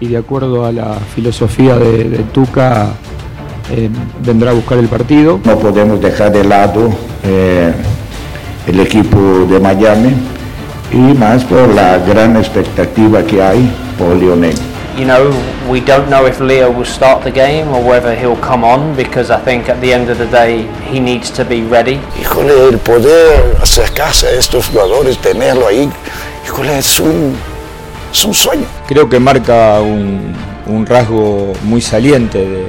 Y de acuerdo a la filosofía de, de Tuca eh, vendrá a buscar el partido. No podemos dejar de lado eh, el equipo de Miami y más por la gran expectativa que hay por Lionel. You know, we don't know if Leo will start the game or whether he'll come on because I think at the end of the day he needs to be ready. Híjole, el poder acercarse a estos jugadores, tenerlo ahí, híjole, es un, es un sueño. Creo que marca un, un rasgo muy saliente de,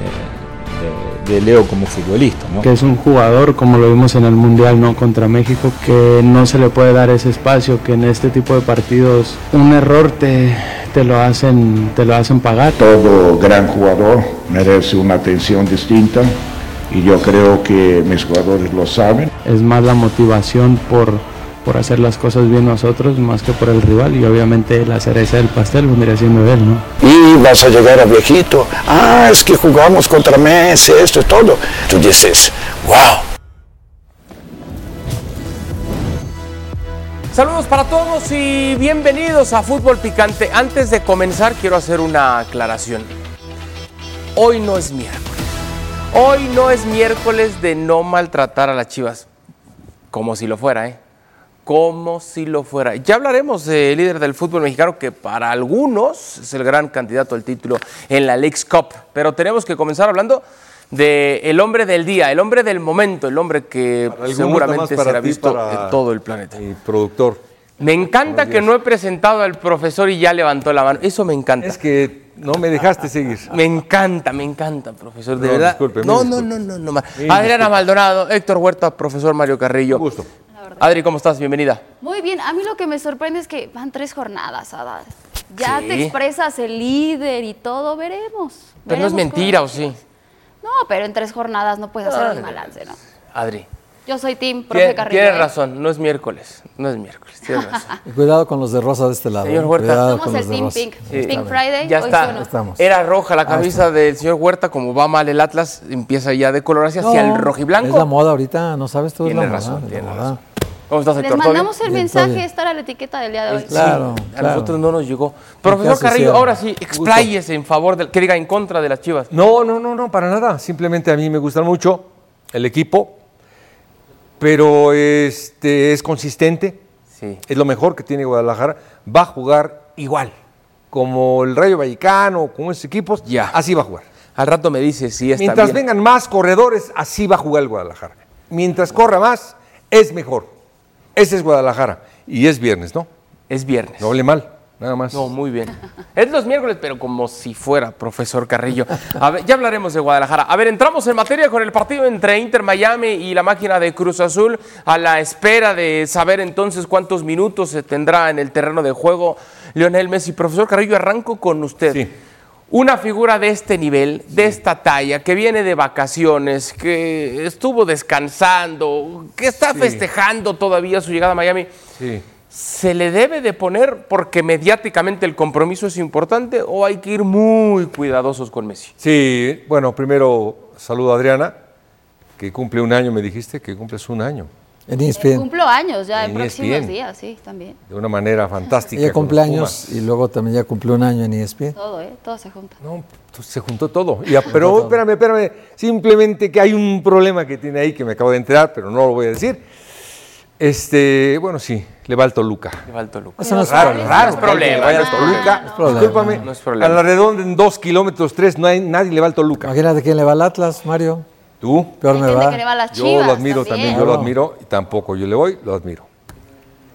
de, de Leo como futbolista. ¿no? que es un jugador, como lo vimos en el Mundial no contra México, que no se le puede dar ese espacio, que en este tipo de partidos un error te, te lo hacen te lo hacen pagar. Todo gran jugador merece una atención distinta y yo creo que mis jugadores lo saben. Es más la motivación por, por hacer las cosas bien nosotros más que por el rival y obviamente la cereza del pastel vendría siendo él, ¿no? Y vas a llegar a viejito, ah, es que jugamos contra Messi, esto y todo. Tú dices, wow. Saludos para todos y bienvenidos a Fútbol Picante. Antes de comenzar quiero hacer una aclaración. Hoy no es miércoles. Hoy no es miércoles de no maltratar a las chivas. Como si lo fuera, ¿eh? Como si lo fuera. Ya hablaremos del líder del fútbol mexicano que para algunos es el gran candidato al título en la League's Cup. Pero tenemos que comenzar hablando del el hombre del día, el hombre del momento, el hombre que seguramente será ti, visto en todo el planeta. Mi productor. Me encanta que no he presentado al profesor y ya levantó la mano. Eso me encanta. Es que no me dejaste seguir. Me encanta, me encanta, profesor. De No, verdad. disculpe, no, no, no, no, no, Mil Adriana. Maldonado, Héctor Huerta, profesor Mario Carrillo. Un gusto. Adri, ¿cómo estás? Bienvenida. Muy bien, a mí lo que me sorprende es que van tres jornadas, Adal. Ya Sí. te expresas el líder y todo, veremos. Pero no es mentira, ¿o sí? No, pero en tres jornadas no puedes hacer Ay, el balance, ¿no? Adri. Yo soy team, profe Tien- Carrillo. Tienes ¿eh? razón, no es miércoles. No es miércoles, tienes razón. Y Cuidado con los de rosa de este lado. Señor ¿eh? Huerta. Cuidado Somos con el team rosa. pink. Sí. Pink Friday, Ya hoy está. no. Estamos. Era roja la Ahí camisa del señor Huerta, como va mal el Atlas, empieza ya de colorarse hacia No, el rojiblanco. Es la moda ahorita, no sabes tú. es Tienes la razón, moda, tienes razón. ¿Cómo estás, Les mandamos el mensaje, esta era la etiqueta del día de hoy. Claro, Sí, a claro. nosotros no nos llegó. Profesor Carrillo, ahora sí, expláyese en favor del, que diga en contra de las chivas. No, no, no, no, para nada. Simplemente a mí me gusta mucho el equipo, pero este es consistente. Sí. Es lo mejor que tiene Guadalajara. Va a jugar igual. Como el Rayo Vallecano, como esos equipos, Ya. así va a jugar. Al rato me dice si está Mientras bien. vengan más corredores, así va a jugar el Guadalajara. Mientras corra más, es mejor. Ese es Guadalajara. Y es viernes, ¿no? Es viernes. No hable mal, nada más. No, muy bien. Es los miércoles, pero como si fuera, profesor Carrillo. A ver, ya hablaremos de Guadalajara. A ver, entramos en materia con el partido entre Inter Miami y la máquina de Cruz Azul, a la espera de saber entonces cuántos minutos se tendrá en el terreno de juego Lionel Messi. Profesor Carrillo, arranco con usted. Sí. Una figura de este nivel, de esta talla, que viene de vacaciones, que estuvo descansando, que está festejando todavía su llegada a Miami. Sí. ¿Se le debe de poner porque mediáticamente el compromiso es importante o hay que ir muy cuidadosos con Messi? Sí, bueno, primero saludo a Adriana, que cumple un año, me dijiste que cumples un año, En E ESPN. Cumplo años ya en En próximos ESPN. días, sí, también. de una manera fantástica. Ella cumple años y luego también ya cumplió un año en E ESPN. Todo, ¿eh? Todo se junta. No, pues, se juntó todo. Y a- pero espérame, espérame, simplemente que hay un problema que tiene ahí que me acabo de enterar, pero no lo voy a decir. Este, bueno, sí, le va al Toluca. Le va al Toluca. Eso no es Raro, problema. raro es problema. Vaya no al es problema. Toluca. problema. Discúlpame, No es problema. a la redonda en dos kilómetros, tres, no hay, nadie le va al Toluca. Imagínate quién le va al Atlas, Mario. ¿Tú? Peor me va. que le va a las Yo chivas lo admiro también, yo lo admiro y tampoco yo le voy, lo admiro.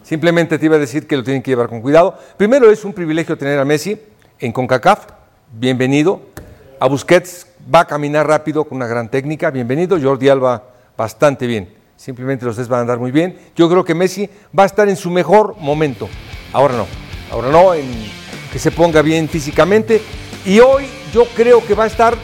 Simplemente te iba a decir que lo tienen que llevar con cuidado. Primero es un privilegio tener a Messi en CONCACAF, bienvenido. A Busquets va a caminar rápido con una gran técnica, bienvenido. Jordi Alba bastante bien. Simplemente los tres van a andar muy bien. Yo creo que Messi va a estar en su mejor momento. Ahora no, ahora no, en que se ponga bien físicamente. Y hoy yo creo que va a estar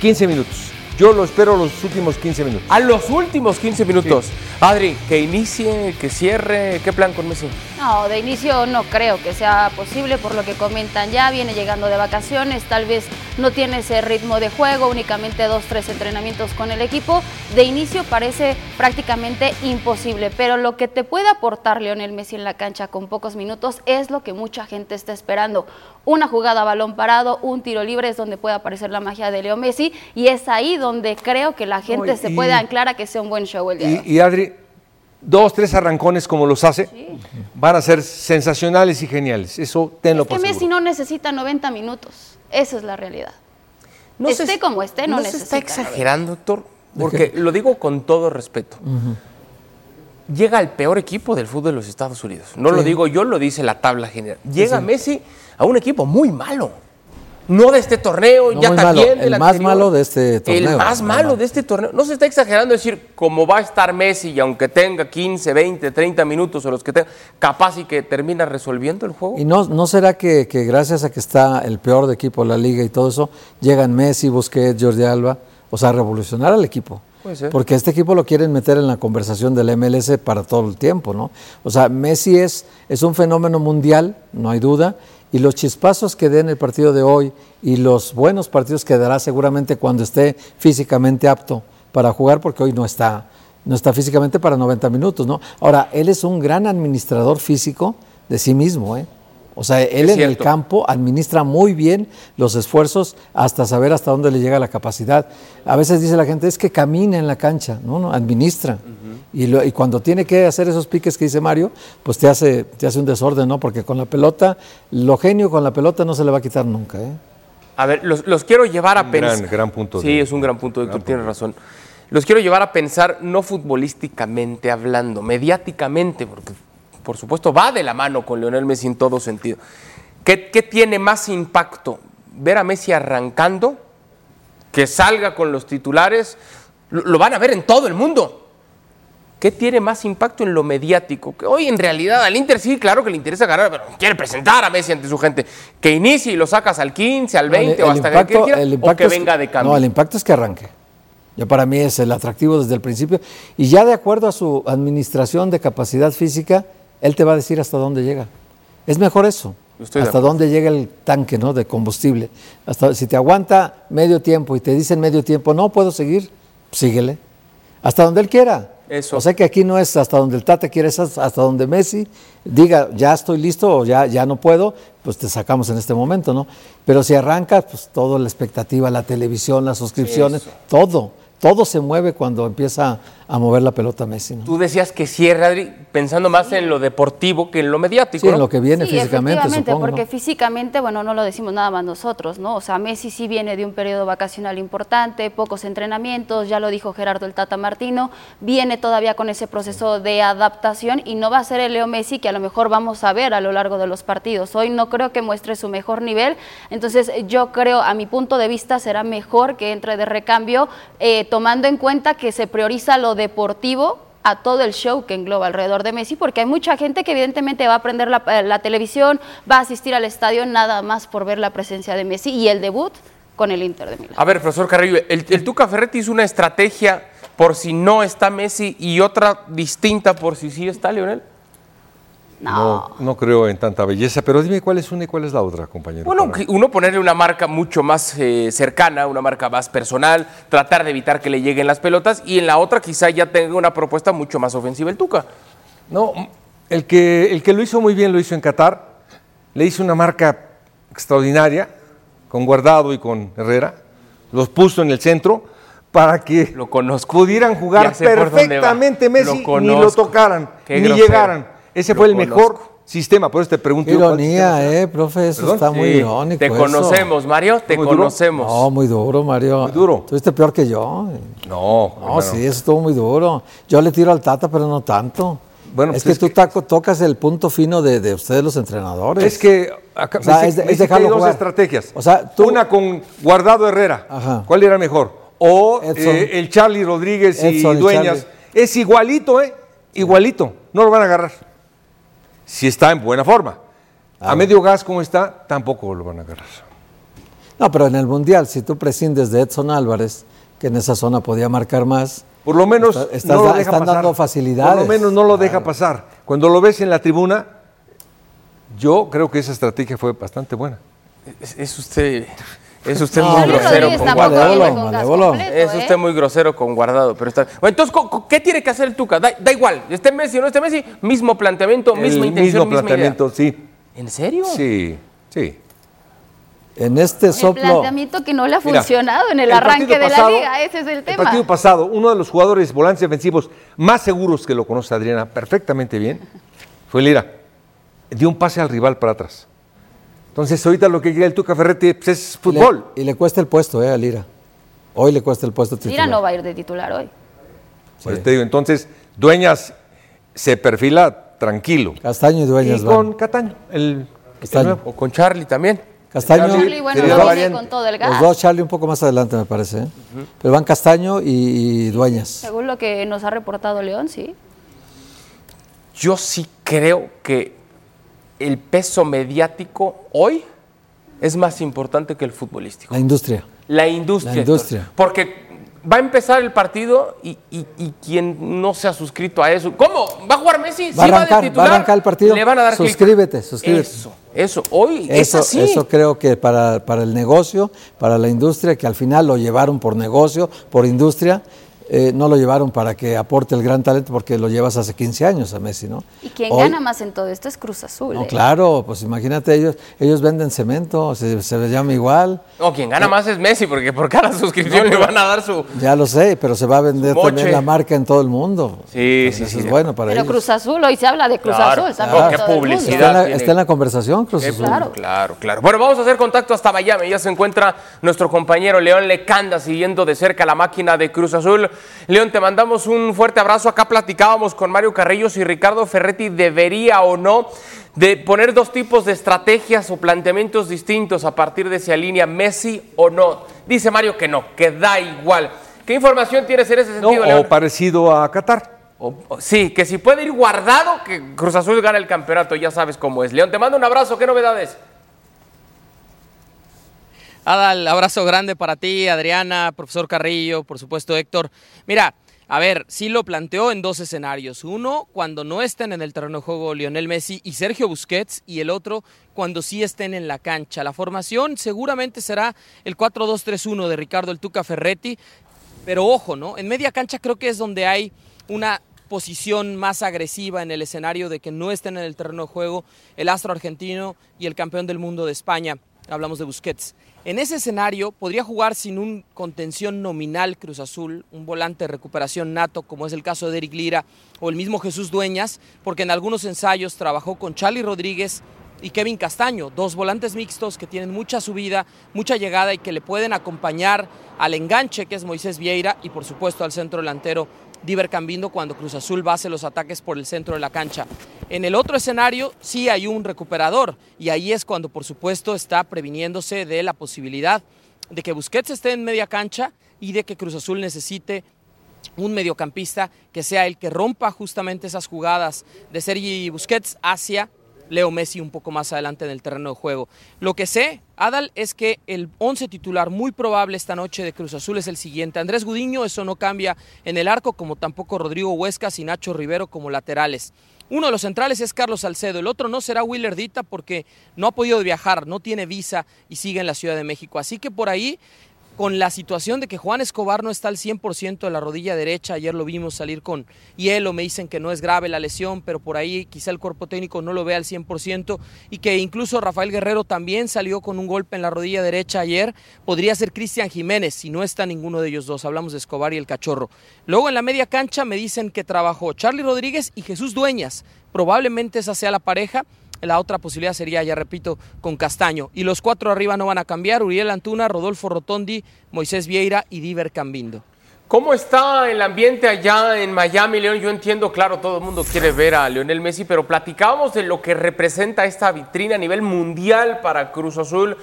15 minutos. Yo lo espero los últimos 15 minutos. A los últimos 15 minutos. Adri, que inicie, que cierre. ¿Qué plan con Messi? No, de inicio no creo que sea posible por lo que comentan ya, viene llegando de vacaciones, tal vez no tiene ese ritmo de juego, únicamente dos, tres entrenamientos con el equipo. De inicio parece prácticamente imposible, pero lo que te puede aportar Lionel Messi en la cancha con pocos minutos es lo que mucha gente está esperando. Una jugada a balón parado, un tiro libre es donde puede aparecer la magia de Leo Messi y es ahí donde creo que la gente No, se y- puede anclar a que sea un buen show el día de hoy. Y, y Adri, dos, tres arrancones como los hace, van a ser sensacionales y geniales. Eso tenlo Es que por Messi seguro. no necesita 90 minutos. Esa es la realidad. No se- esté como esté, no, ¿No se necesita. está exagerando, Héctor? Porque lo digo con todo respeto. Llega al peor equipo del fútbol de los Estados Unidos. No lo digo yo, lo dice la tabla general. Llega sí. Messi a un equipo muy malo. No de este torneo, No, ya también malo. El más anterior. malo de este torneo. El más malo de este torneo. No se está exagerando decir, como va a estar Messi y aunque tenga 15, 20, 30 minutos o los que tenga, capaz y que termina resolviendo el juego. ¿Y no, no será que, que gracias a que está el peor de equipo de la liga y todo eso, llegan Messi, Busquets, Jordi Alba, o sea, revolucionar al equipo? Porque este equipo lo quieren meter en la conversación del MLS para todo el tiempo, ¿no? O sea, Messi es, es un fenómeno mundial, no hay duda, y los chispazos que dé en el partido de hoy y los buenos partidos que dará seguramente cuando esté físicamente apto para jugar, porque hoy no está, no está físicamente para 90 minutos, ¿no? Ahora, él es un gran administrador físico de sí mismo, ¿eh? O sea, él Es en el campo administra muy bien los esfuerzos hasta saber hasta dónde le llega la capacidad. A veces dice la gente, es que camina en la cancha, no, no, administra. y, lo- y cuando tiene que hacer esos piques que dice Mario, pues te hace, te hace un desorden, ¿no? Porque con la pelota, lo genio con la pelota no se le va a quitar nunca, ¿eh? A ver, los, los quiero llevar a Un pensar. gran- gran punto Sí, de- es un gran punto, Héctor, tienes razón. Los quiero llevar a pensar, no futbolísticamente hablando, mediáticamente, porque por supuesto va de la mano con Lionel Messi en todo sentido. ¿Qué, qué tiene más impacto? ¿Ver a Messi arrancando? ¿Que salga con los titulares? Lo, lo van a ver en todo el mundo. ¿Qué tiene más impacto en lo mediático? Que hoy en realidad al Inter sí, claro que le interesa ganar, pero quiere presentar a Messi ante su gente. Que inicie y lo sacas al 15, al 20 o hasta que quiera, o que es- venga de cambio. No, el impacto es que arranque. Ya para mí es el atractivo desde el principio. Y ya de acuerdo a su administración de capacidad física, él te va a decir hasta dónde llega. Es mejor eso. Estoy hasta dónde llega el tanque ¿no? de combustible. Hasta, si te aguanta medio tiempo y te dicen medio tiempo, no puedo seguir, síguele. Hasta donde él quiera. Eso. O sea que aquí no es hasta donde el Tata quiere, es hasta donde Messi diga, ya estoy listo o ya, ya no puedo, pues te sacamos en este momento, ¿no? Pero si arrancas, pues toda la expectativa, la televisión, las suscripciones, Eso. todo, todo se mueve cuando empieza a mover la pelota Messi, ¿no? Tú decías que cierre, Adri, pensando más en lo deportivo que en lo mediático. Sí, en lo que viene Sí, físicamente, supongo. porque ¿no? físicamente, bueno, no lo decimos nada más nosotros, ¿no? O sea, Messi sí viene de un periodo vacacional importante, pocos entrenamientos, ya lo dijo Gerardo el Tata Martino, viene todavía con ese proceso de adaptación y no va a ser el Leo Messi que a lo mejor vamos a ver a lo largo de los partidos. Hoy no creo que muestre su mejor nivel, entonces yo creo, a mi punto de vista, será mejor que entre de recambio, eh, tomando en cuenta que se prioriza lo deportivo a todo el show que engloba alrededor de Messi, porque hay mucha gente que evidentemente va a prender la, eh, la televisión, va a asistir al estadio nada más por ver la presencia de Messi y el debut con el Inter de Milán. A ver, profesor Carrillo, el, el Tuca Ferretti hizo una estrategia por si no está Messi y otra distinta por si sí está Lionel. No, no creo en tanta belleza, pero dime cuál es una y cuál es la otra, compañero. Bueno, Para- uno ponerle una marca mucho más eh, cercana, una marca más personal, tratar de evitar que le lleguen las pelotas y en la otra quizá ya tenga una propuesta mucho más ofensiva el Tuca. No, el que, el que lo hizo muy bien lo hizo en Qatar. Le hizo una marca extraordinaria con Guardado y con Herrera. Los puso en el centro para que Lo conozco. pudieran jugar perfectamente Messi Lo ni lo tocaran, Qué ni grosero. llegaran. Ese Lo fue el conozco. mejor sistema. Por eso te pregunto. Qué yo, ¿cuál sistema ironía, eh, profe, eso ¿Perdón? está muy Sí, irónico. te eso. conocemos, Mario, te Muy duro. conocemos. No, muy duro, Mario. Muy duro. Estuviste peor que yo. No, No, hermano. sí, eso estuvo muy duro. Yo le tiro al Tata, pero no tanto. Bueno, es pues que es tú que- taco- tocas el punto fino de, de ustedes los entrenadores. Es que acá, O sea, Messi- es de- es Messi dejarlo tiene dos jugar. estrategias. O sea, tú- Una con Guardado Herrera. Ajá. ¿Cuál era mejor? O Edson. eh, el Charlie Rodríguez Edson y Dueñas. Es igualito, ¿eh? Igualito. No lo van a agarrar. Si está en buena forma. A medio gas como está, tampoco lo van a agarrar. No, pero en el Mundial, si tú prescindes de Edson Álvarez, que en esa zona podía marcar más, Por lo menos Está- estás no lo deja están pasar. dando facilidades. Por lo menos no lo deja pasar. Cuando lo ves en la tribuna, yo creo que esa estrategia fue bastante buena. Es, es usted, es usted No, muy grosero con Guardado. Es ¿eh? usted muy grosero con Guardado, pero está. Bueno, entonces, ¿co- co- ¿qué tiene que hacer el Tuca? Da, da igual, esté Messi o no esté Messi, mismo planteamiento, misma El intención, mismo misma planteamiento, sí. ¿En serio? Sí, sí. en este El soplo. planteamiento que no le ha Mira, funcionado en el, el arranque de pasado- la liga, ese es el El tema. partido pasado, uno de los jugadores volantes defensivos más seguros que lo conoce Adriana perfectamente bien fue Lira. Dio un pase al rival para atrás. Entonces, ahorita lo que quiere el Tuca Ferretti pues, es y le- fútbol. Y le, cuesta el puesto, eh, a Lira. Hoy le cuesta el puesto titular. Mira, no va a ir de titular hoy. Por eso te digo, entonces, Dueñas se perfila tranquilo. Castaño y Dueñas y van. con Cataño, el, el Castaño. nuevo. O con Charlie también. Castaño. Charlie, bueno, no con todo el gas. Los dos, Charlie, un poco más adelante, me parece. ¿eh? Pero van Castaño y, y Dueñas. Según lo que nos ha reportado León, sí. Yo sí creo que el peso mediático hoy es más importante que el futbolístico. La industria. La industria. La industria. Héctor. Porque va a empezar el partido y, y- y quien no se ha suscrito a eso. ¿Cómo? ¿Va a jugar Messi? Va a ¿Sí de va a titular? arrancar el partido. Le van a dar. Suscríbete, suscríbete. Eso, eso. Hoy es Eso, así. eso creo que para, para el negocio, para la industria, que al final lo llevaron por negocio, por industria, eh, no lo llevaron para que aporte el gran talento, porque lo llevas hace 15 años a Messi, ¿no? Y quien Hoy- gana más en todo esto es Cruz Azul. No, ¿eh? claro, pues imagínate, ellos, ellos venden cemento, se, se llama igual. No, quien gana más es Messi, porque por cada suscripción le van a dar su. Ya lo sé, pero se va a vender también la marca en todo el mundo. Sí, Entonces, sí, sí. Es bueno para Pero ellos. Cruz Azul, hoy se habla de Cruz Claro, Azul. claro. Qué publicidad. está, en la, tiene. está en la conversación, Cruz Eh, Azul. claro. Claro, claro. Bueno, vamos a hacer contacto hasta Miami. Ya se encuentra nuestro compañero León Lecanda siguiendo de cerca la máquina de Cruz Azul. León, te mandamos un fuerte abrazo. Acá platicábamos con Mario Carrillo si Ricardo Ferretti debería o no de poner dos tipos de estrategias o planteamientos distintos a partir de si alinea Messi o no. Dice Mario que no, que da igual. ¿Qué información tienes en ese No, sentido, o León? parecido a Qatar. O- o- sí, que si puede ir guardado, que Cruz Azul gane el campeonato, ya sabes cómo es. León, te mando un abrazo, ¿qué novedades? Adal, abrazo grande para ti, Adriana, profesor Carrillo, por supuesto Héctor. Mira, a ver, sí lo planteó en dos escenarios. Uno, cuando no estén en el terreno de juego Lionel Messi y Sergio Busquets, y el otro, cuando sí estén en la cancha. La formación seguramente será el 4-2-3-1 de Ricardo El Tuca Ferretti, pero ojo, ¿no? En media cancha creo que es donde hay una posición más agresiva en el escenario de que no estén en el terreno de juego el astro argentino y el campeón del mundo de España. Hablamos de Busquets. En ese escenario podría jugar sin un contención nominal Cruz Azul, un volante de recuperación nato, como es el caso de Eric Lira o el mismo Jesús Dueñas, porque en algunos ensayos trabajó con Charlie Rodríguez y Kevin Castaño, dos volantes mixtos que tienen mucha subida, mucha llegada y que le pueden acompañar al enganche que es Moisés Vieira y por supuesto al centro delantero Diver Cambindo cuando Cruz Azul base los ataques por el centro de la cancha. En el otro escenario sí hay un recuperador y ahí es cuando por supuesto está previniéndose de la posibilidad de que Busquets esté en media cancha y de que Cruz Azul necesite un mediocampista que sea el que rompa justamente esas jugadas de Sergi Busquets hacia Leo Messi un poco más adelante en el terreno de juego. Lo que sé, Adal, es que el 11 titular muy probable esta noche de Cruz Azul es el siguiente. Andrés Gudiño, eso no cambia en el arco, como tampoco Rodrigo Huescas y Nacho Rivero como laterales. Uno de los centrales es Carlos Salcedo, el otro no será Willer Dita porque no ha podido viajar, no tiene visa y sigue en la Ciudad de México. Así que por ahí con la situación de que Juan Escobar no está al 100% de la rodilla derecha, ayer lo vimos salir con hielo, me dicen que no es grave la lesión, pero por ahí quizá el cuerpo técnico no lo vea al 100% y que incluso Rafael Guerrero también salió con un golpe en la rodilla derecha ayer, podría ser Cristian Jiménez si no está ninguno de ellos dos, hablamos de Escobar y el Cachorro. Luego en la media cancha me dicen que trabajó Charlie Rodríguez y Jesús Dueñas, probablemente esa sea la pareja. La otra posibilidad sería, ya repito, con Castaño. Y los cuatro arriba no van a cambiar. Uriel Antuna, Rodolfo Rotondi, Moisés Vieira y Diver Cambindo. ¿Cómo está el ambiente allá en Miami, León? Yo entiendo, claro, todo el mundo quiere ver a Lionel Messi, pero platicábamos de lo que representa esta vitrina a nivel mundial para Cruz Azul,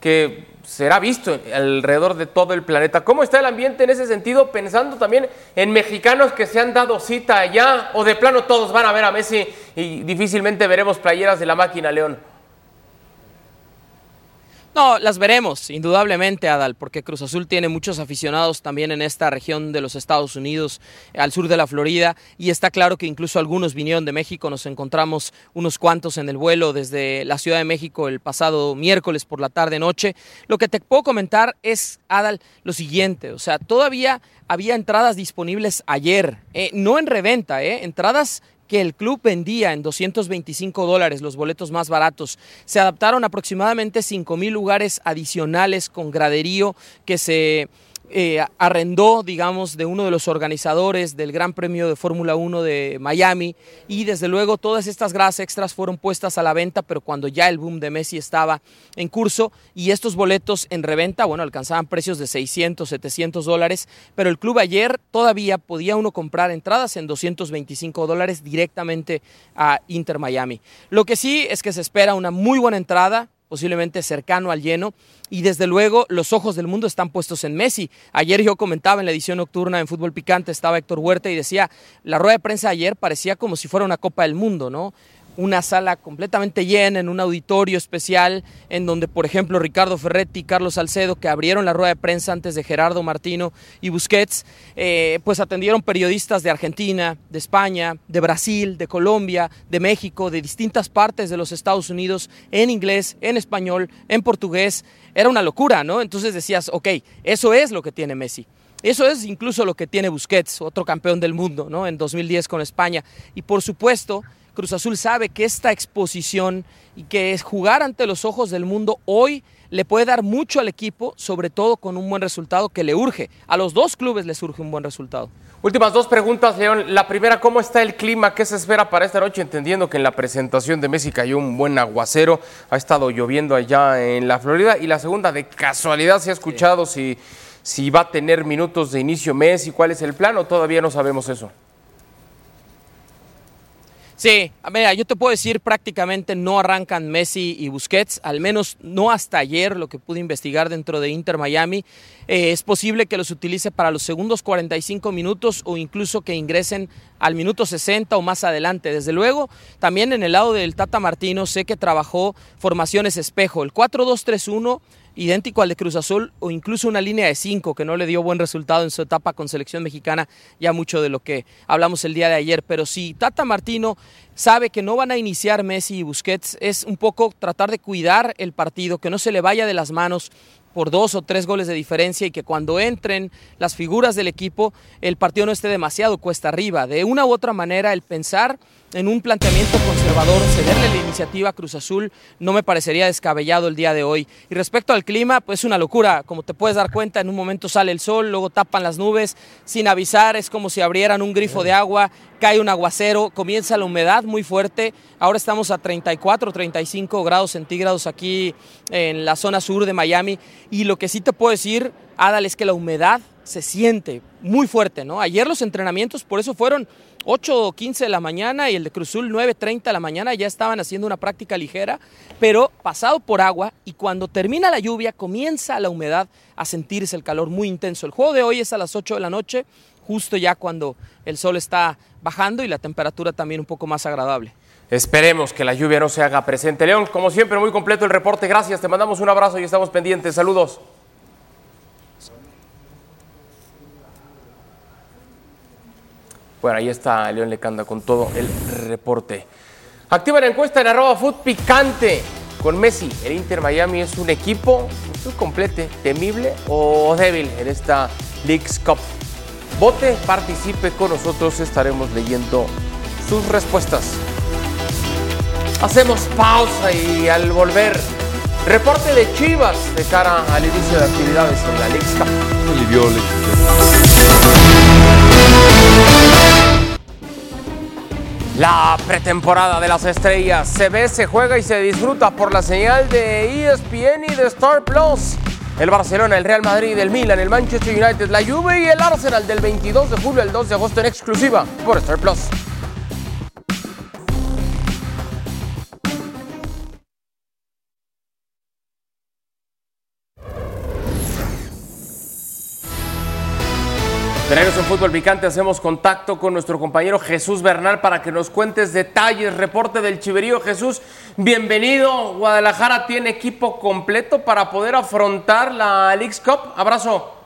que será visto alrededor de todo el planeta. ¿Cómo está el ambiente en ese sentido? Pensando también en mexicanos que se han dado cita allá, o de plano todos van a ver a Messi y difícilmente veremos playeras de la máquina, León. No, las veremos, indudablemente, Adal, porque Cruz Azul tiene muchos aficionados también en esta región de los Estados Unidos, al sur de la Florida, y está claro que incluso algunos vinieron de México, nos encontramos unos cuantos en el vuelo desde la Ciudad de México el pasado miércoles por la tarde-noche. Lo que te puedo comentar es, Adal, lo siguiente, o sea, todavía había entradas disponibles ayer, eh, no en reventa, eh, entradas que el club vendía en 225 dólares, los boletos más baratos. Se adaptaron aproximadamente 5 mil lugares adicionales con graderío que se eh, arrendó, digamos, de uno de los organizadores del Gran Premio de Fórmula 1 de Miami y desde luego todas estas gradas extras fueron puestas a la venta, pero cuando ya el boom de Messi estaba en curso y estos boletos en reventa, bueno, alcanzaban precios de 600, 700 dólares, pero el club ayer todavía podía uno comprar entradas en 225 dólares directamente a Inter Miami. Lo que sí es que se espera una muy buena entrada, posiblemente cercano al lleno. Y desde luego los ojos del mundo están puestos en Messi. Ayer yo comentaba en la edición nocturna en Fútbol Picante, estaba Héctor Huerta y decía, la rueda de prensa ayer parecía como si fuera una Copa del Mundo, ¿no? Una sala completamente llena, en un auditorio especial, en donde, por ejemplo, Ricardo Ferretti y Carlos Salcedo, que abrieron la rueda de prensa antes de Gerardo Martino y Busquets, eh, pues atendieron periodistas de Argentina, de España, de Brasil, de Colombia, de México, de distintas partes de los Estados Unidos, en inglés, en español, en portugués. Era una locura, ¿no? Entonces decías, ok, eso es lo que tiene Messi. Eso es incluso lo que tiene Busquets, otro campeón del mundo, ¿no? En 2010 con España. Y por supuesto, Cruz Azul sabe que esta exposición y que es jugar ante los ojos del mundo hoy le puede dar mucho al equipo, sobre todo con un buen resultado que le urge. A los dos clubes les urge un buen resultado. Últimas dos preguntas, León. La primera, ¿cómo está el clima? ¿Qué se espera para esta noche? Entendiendo que en la presentación de Messi cayó un buen aguacero, ha estado lloviendo allá en la Florida. Y la segunda, de casualidad, ¿se ha escuchado si, si va a tener minutos de inicio Messi? ¿Cuál es el plan o todavía no sabemos eso? Sí, mira, yo te puedo decir prácticamente no arrancan Messi y Busquets, al menos no hasta ayer, lo que pude investigar dentro de Inter Miami. Eh, es posible que los utilice para los segundos 45 minutos o incluso que ingresen al minuto 60 o más adelante. Desde luego, también en el lado del Tata Martino sé que trabajó formaciones espejo, el 4-2-3-1 idéntico al de Cruz Azul o incluso una línea de 5 que no le dio buen resultado en su etapa con selección mexicana, ya mucho de lo que hablamos el día de ayer, pero si Tata Martino sabe que no van a iniciar Messi y Busquets, es un poco tratar de cuidar el partido, que no se le vaya de las manos por dos o tres goles de diferencia y que cuando entren las figuras del equipo el partido no esté demasiado cuesta arriba. De una u otra manera el pensar en un planteamiento conservador, cederle la iniciativa a Cruz Azul no me parecería descabellado el día de hoy. Y respecto al clima, pues es una locura, como te puedes dar cuenta, en un momento sale el sol, luego tapan las nubes, sin avisar, es como si abrieran un grifo de agua, cae un aguacero, comienza la humedad muy fuerte, ahora estamos a 34, 35 grados centígrados aquí en la zona sur de Miami, y lo que sí te puedo decir, Adal, es que la humedad se siente muy fuerte, ¿no? Ayer los entrenamientos por eso fueron 8 o 15 de la mañana y el de Cruzul 9.30 de la mañana ya estaban haciendo una práctica ligera, pero pasado por agua y cuando termina la lluvia comienza la humedad a sentirse el calor muy intenso. El juego de hoy es a las 8 de la noche, justo ya cuando el sol está bajando y la temperatura también un poco más agradable. Esperemos que la lluvia no se haga presente. León, como siempre, muy completo el reporte. Gracias, te mandamos un abrazo y estamos pendientes. Saludos. Bueno, ahí está León Lecanda con todo el reporte. Activa la encuesta en arroba food picante con Messi. El Inter Miami es un equipo muy completo, temible o débil en esta League's Cup. Vote, participe con nosotros, estaremos leyendo sus respuestas. Hacemos pausa y al volver, reporte de Chivas de cara al inicio de actividades en la League's Cup. La pretemporada de las estrellas se ve, se juega y se disfruta por la señal de ESPN y de Star Plus. El Barcelona, el Real Madrid, el Milan, el Manchester United, la Juve y el Arsenal del 22 de julio al 2 de agosto en exclusiva por Star Plus. Fútbol Picante hacemos contacto con nuestro compañero Jesús Bernal para que nos cuentes detalles, reporte del Chiverío. Jesús, bienvenido. Guadalajara tiene equipo completo para poder afrontar la Leagues Cup. Abrazo.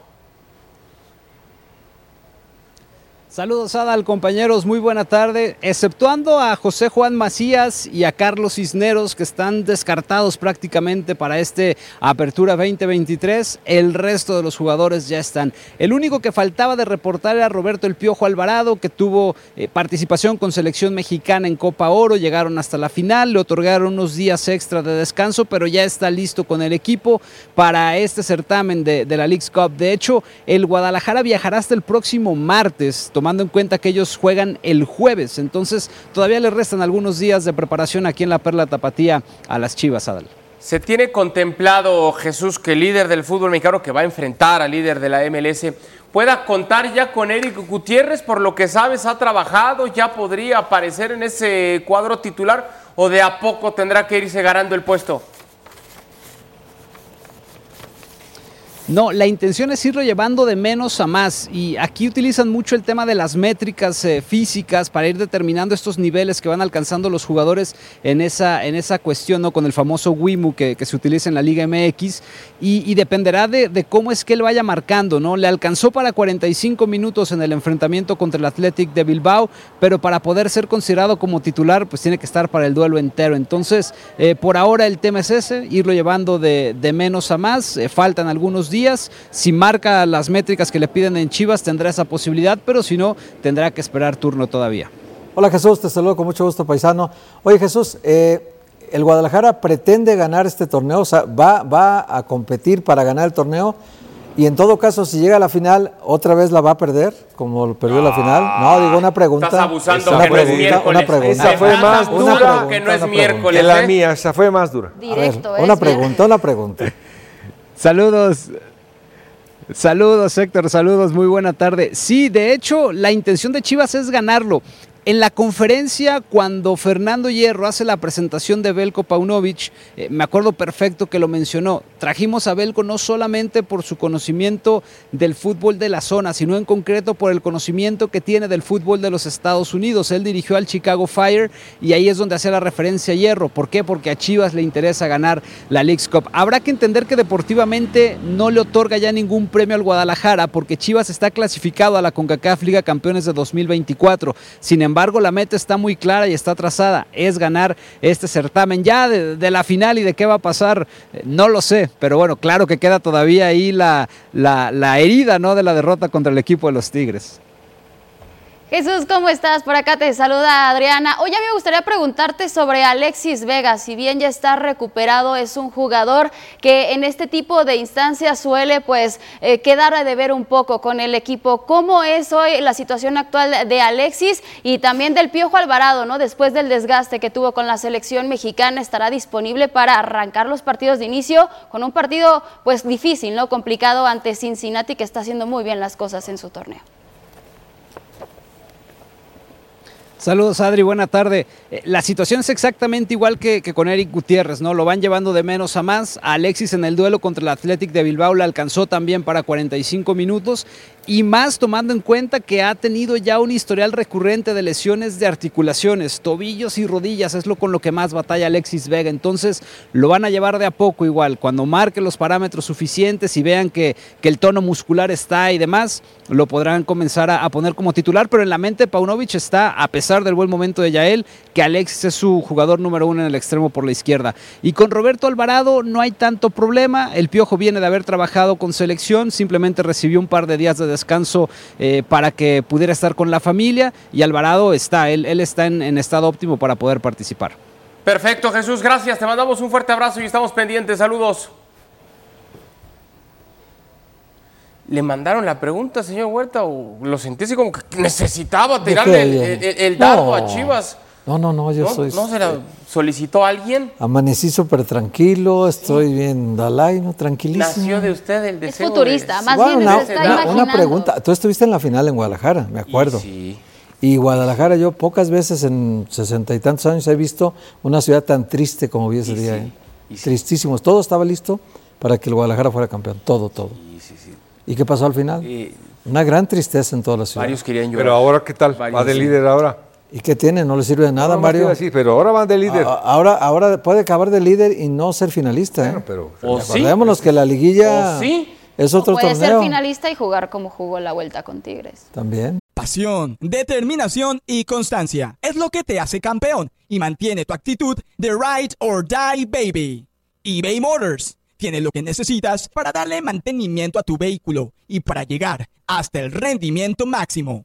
Saludos Adal, compañeros, muy buena tarde. Exceptuando a José Juan Macías y a Carlos Cisneros, que están descartados prácticamente para este Apertura 2023, el resto de los jugadores ya están. El único que faltaba de reportar era Roberto El Piojo Alvarado, que tuvo eh, participación con selección mexicana en Copa Oro, llegaron hasta la final, le otorgaron unos días extra de descanso, pero ya está listo con el equipo para este certamen de, de la League's Cup. De hecho, el Guadalajara viajará hasta el próximo martes tomando en cuenta que ellos juegan el jueves. Entonces, todavía les restan algunos días de preparación aquí en la Perla Tapatía a las Chivas, Adal. ¿Se tiene contemplado, Jesús, que el líder del fútbol mexicano que va a enfrentar al líder de la MLS pueda contar ya con Eric Gutiérrez? Por lo que sabes, ha trabajado, ya podría aparecer en ese cuadro titular o de a poco tendrá que irse ganando el puesto? No, la intención es irlo llevando de menos a más y aquí utilizan mucho el tema de las métricas eh, físicas para ir determinando estos niveles que van alcanzando los jugadores en esa, en esa cuestión, ¿no? con el famoso WIMU que, que se utiliza en la Liga MX y, dependerá de, de, cómo es que él vaya marcando. ¿no? Le alcanzó para 45 minutos en el enfrentamiento contra el Athletic de Bilbao, pero para poder ser considerado como titular pues tiene que estar para el duelo entero. Entonces, eh, por ahora el tema es ese, irlo llevando de, de menos a más, eh, faltan algunos días. Si marca las métricas que le piden en Chivas, tendrá esa posibilidad, pero si no, tendrá que esperar turno todavía. Hola Jesús, te saludo con mucho gusto, paisano. Oye Jesús, eh, ¿el Guadalajara pretende ganar este torneo? O sea, ¿va, ¿va a competir para ganar el torneo? Y en todo caso, si llega a la final, ¿otra vez la va a perder? Como perdió la final. No, digo una pregunta. Estás abusando una que no es pregunta, miércoles. Una pregunta. Esa fue más dura que no es miércoles. Que la ¿eh? mía, esa fue más dura. A ver, Directo, una pregunta, una pregunta. Saludos. Saludos, Héctor, saludos, muy buena tarde. Sí, de hecho, la intención de Chivas es ganarlo. En la conferencia, cuando Fernando Hierro hace la presentación de Belko Paunovic, eh, me acuerdo perfecto que lo mencionó. Trajimos a Belko no solamente por su conocimiento del fútbol de la zona, sino en concreto por el conocimiento que tiene del fútbol de los Estados Unidos. Él dirigió al Chicago Fire y ahí es donde hace la referencia a Hierro. ¿Por qué? Porque a Chivas le interesa ganar la League's Cup. Habrá que entender que deportivamente no le otorga ya ningún premio al Guadalajara porque Chivas está clasificado a la CONCACAF Liga Campeones de 2024. Sin embargo, la meta está muy clara y está trazada, es ganar este certamen. Ya de, de la final y de qué va a pasar, eh, no lo sé, pero bueno, claro que queda todavía ahí la, la, la herida ¿no? de la derrota contra el equipo de los Tigres. Jesús, ¿cómo estás? Por acá te saluda Adriana. Hoy a mí me gustaría preguntarte sobre Alexis Vega. Si bien ya está recuperado, es un jugador que en este tipo de instancias suele pues eh, quedar a deber un poco con el equipo. ¿Cómo es hoy la situación actual de Alexis y también del Piojo Alvarado, ¿no? Después del desgaste que tuvo con la selección mexicana, estará disponible para arrancar los partidos de inicio con un partido pues difícil, ¿no? Complicado ante Cincinnati que está haciendo muy bien las cosas en su torneo. Saludos Adri, buena tarde. Eh, La situación es exactamente igual que, con Eric Gutiérrez, ¿no? Lo van llevando de menos a más. A Alexis en el duelo contra el Athletic de Bilbao le alcanzó también para 45 minutos y más tomando en cuenta que ha tenido ya un historial recurrente de lesiones de articulaciones, tobillos y rodillas, es lo con lo que más batalla Alexis Vega. Entonces lo van a llevar de a poco igual. Cuando marque los parámetros suficientes y vean que, que el tono muscular está y demás, lo podrán comenzar a, a poner como titular, pero en la mente Paunovic está, a pesar del buen momento de Yael, que Alexis es su jugador número uno en el extremo por la izquierda. Y con Roberto Alvarado no hay tanto problema, el Piojo viene de haber trabajado con selección, simplemente recibió un par de días de descanso eh, para que pudiera estar con la familia y Alvarado está, él, él está en, en estado óptimo para poder participar. Perfecto, Jesús, gracias. Te mandamos un fuerte abrazo y estamos pendientes. Saludos. ¿Le mandaron la pregunta, señor Huerta, o lo sentí así como que necesitaba tirarle el, el, el, dardo no. a Chivas? No, no, no, yo ¿No? soy. ¿No se la solicitó alguien? Amanecí súper tranquilo, estoy bien Dalai, ¿no? Tranquilísimo. Nació de usted el deseo. Es futurista, de... más bueno, bien una, se está una, pregunta. Tú estuviste en la final en Guadalajara, me acuerdo. Y sí. Y Guadalajara, yo pocas veces en sesenta y tantos años he visto una ciudad tan triste como vi ese Y día. sí, ¿eh? sí. Tristísimos. Todo estaba listo para que el Guadalajara fuera campeón. Todo, todo. Y sí, sí. ¿Y qué pasó al final? Eh, Una gran tristeza en toda la ciudad. Varios querían llorar. Pero ahora, ¿qué tal? Va de sí. líder ahora. ¿Y qué tiene? No le sirve de nada, No, Mario. pero ahora van de líder. A- Ahora, ahora puede acabar de líder y no ser finalista. ¿eh? pero- ¿O sí? Acordémonos que la liguilla ¿O sí? es O otro puede torneo. ser finalista y jugar como jugó la vuelta con Tigres. También. Pasión, determinación y constancia es lo que te hace campeón y mantiene tu actitud de ride or die baby. eBay Motors tiene lo que necesitas para darle mantenimiento a tu vehículo y para llegar hasta el rendimiento máximo.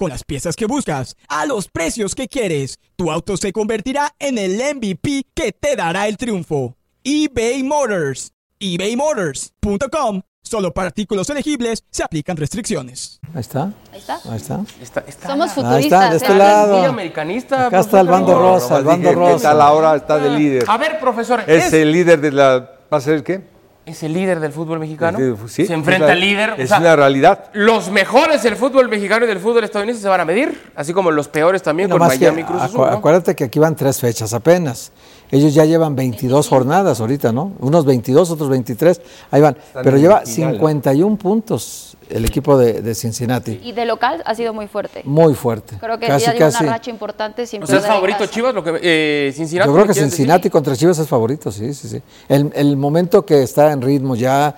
Con las piezas que buscas, a los precios que quieres, tu auto se convertirá en el MVP que te dará el triunfo. eBay Motors. ebaymotors.com. Solo para artículos elegibles se aplican restricciones. Ahí está. Ahí está. Ahí está. Está, está Somos la- futuristas. Ahí está, de este ¿eh? lado. Muy americanista. Acá está el bando rosa, el bando dije, ¿Qué rosa. tal ahora está de líder? A ver, profesor, Es ¿es, el líder de la... ¿Va a ser el qué? Es el líder del fútbol mexicano? Sí, Se enfrenta la- al líder. o Es sea, una realidad. Los mejores del fútbol mexicano y del fútbol estadounidense se van a medir, así como los peores también con que Miami y Cruz Azul. acu- ¿no? acuérdate que aquí van tres fechas apenas. Ellos ya llevan 22 jornadas ahorita, ¿no? Unos 22, otros 23. Ahí van. Pero lleva final. 51 puntos el equipo de, de Cincinnati. Y de local ha sido muy fuerte. Muy fuerte. Creo que casi, ya lleva casi. una racha importante sin O sea, ¿es favorito casa. Chivas? Lo que, eh, Cincinnati, Yo creo ¿me que Cincinnati decir? contra Chivas es favorito, sí, sí, sí. El, el momento que está en ritmo ya,